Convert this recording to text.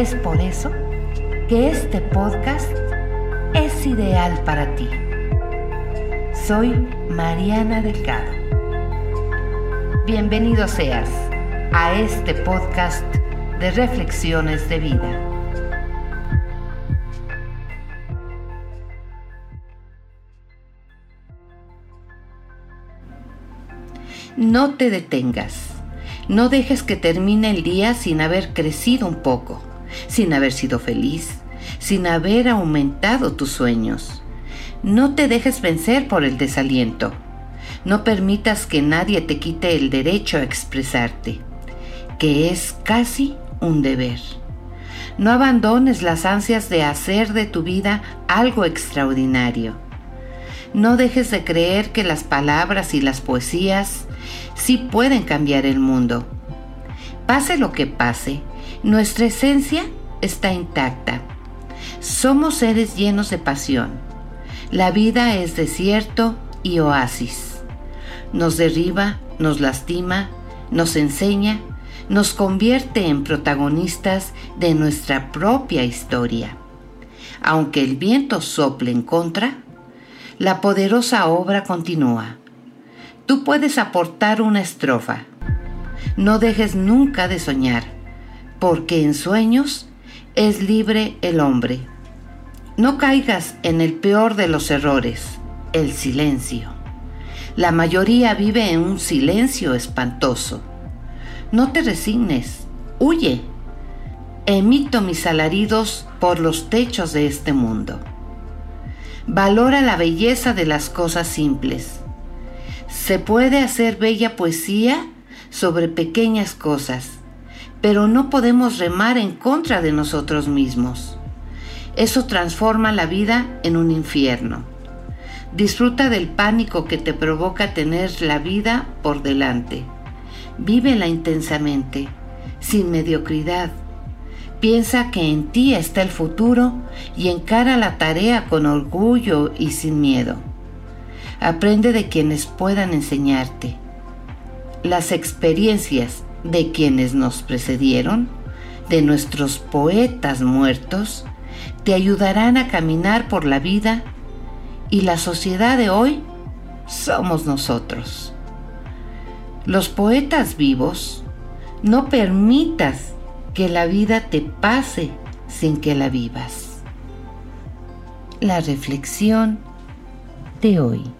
Es por eso que este podcast es ideal para ti. Soy Mariana Delgado. Bienvenido seas a este podcast de reflexiones de vida. No te detengas. No dejes que termine el día sin haber crecido un poco sin haber sido feliz, sin haber aumentado tus sueños. No te dejes vencer por el desaliento. No permitas que nadie te quite el derecho a expresarte, que es casi un deber. No abandones las ansias de hacer de tu vida algo extraordinario. No dejes de creer que las palabras y las poesías sí pueden cambiar el mundo. Pase lo que pase, nuestra esencia está intacta. Somos seres llenos de pasión. La vida es desierto y oasis. Nos derriba, nos lastima, nos enseña, nos convierte en protagonistas de nuestra propia historia. Aunque el viento sople en contra, la poderosa obra continúa. Tú puedes aportar una estrofa. No dejes nunca de soñar porque en sueños es libre el hombre. No caigas en el peor de los errores, el silencio. La mayoría vive en un silencio espantoso. No te resignes, huye. Emito mis alaridos por los techos de este mundo. Valora la belleza de las cosas simples. Se puede hacer bella poesía sobre pequeñas cosas pero no podemos remar en contra de nosotros mismos. Eso transforma la vida en un infierno. Disfruta del pánico que te provoca tener la vida por delante. Vívela intensamente, sin mediocridad. Piensa que en ti está el futuro y encara la tarea con orgullo y sin miedo. Aprende de quienes puedan enseñarte. Las experiencias de quienes nos precedieron, de nuestros poetas muertos, te ayudarán a caminar por la vida y la sociedad de hoy somos nosotros. Los poetas vivos, no permitas que la vida te pase sin que la vivas. La reflexión de hoy.